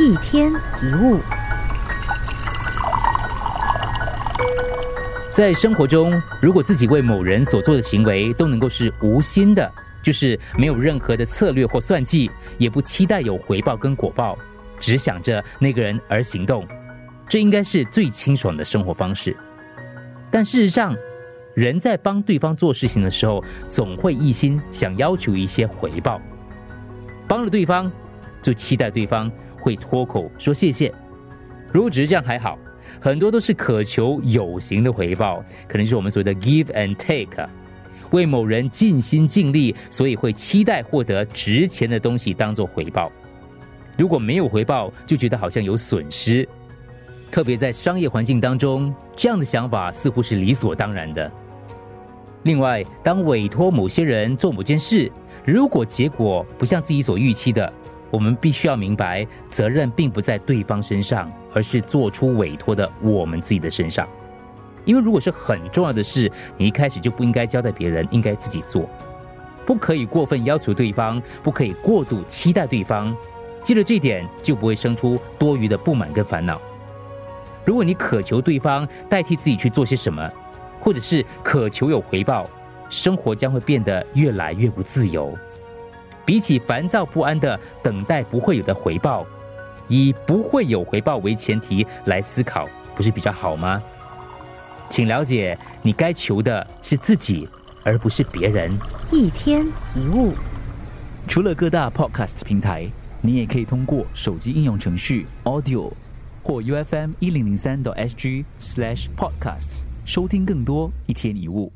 一天一物，在生活中，如果自己为某人所做的行为都能够是无心的，就是没有任何的策略或算计，也不期待有回报跟果报，只想着那个人而行动，这应该是最清爽的生活方式。但事实上，人在帮对方做事情的时候，总会一心想要求一些回报。帮了对方，就期待对方会脱口说谢谢。如果只是这样还好，很多都是渴求有形的回报，可能是我们所谓的 give and take，为某人尽心尽力，所以会期待获得值钱的东西当做回报。如果没有回报，就觉得好像有损失。特别在商业环境当中，这样的想法似乎是理所当然的。另外，当委托某些人做某件事，如果结果不像自己所预期的，我们必须要明白，责任并不在对方身上，而是做出委托的我们自己的身上。因为如果是很重要的事，你一开始就不应该交代别人，应该自己做，不可以过分要求对方，不可以过度期待对方。记得这点，就不会生出多余的不满跟烦恼。如果你渴求对方代替自己去做些什么，或者是渴求有回报，生活将会变得越来越不自由。比起烦躁不安的等待不会有的回报，以不会有回报为前提来思考，不是比较好吗？请了解，你该求的是自己，而不是别人。一天一物，除了各大 podcast 平台，你也可以通过手机应用程序 Audio 或 UFM 一零零三 SG slash podcasts。收听更多一天一物。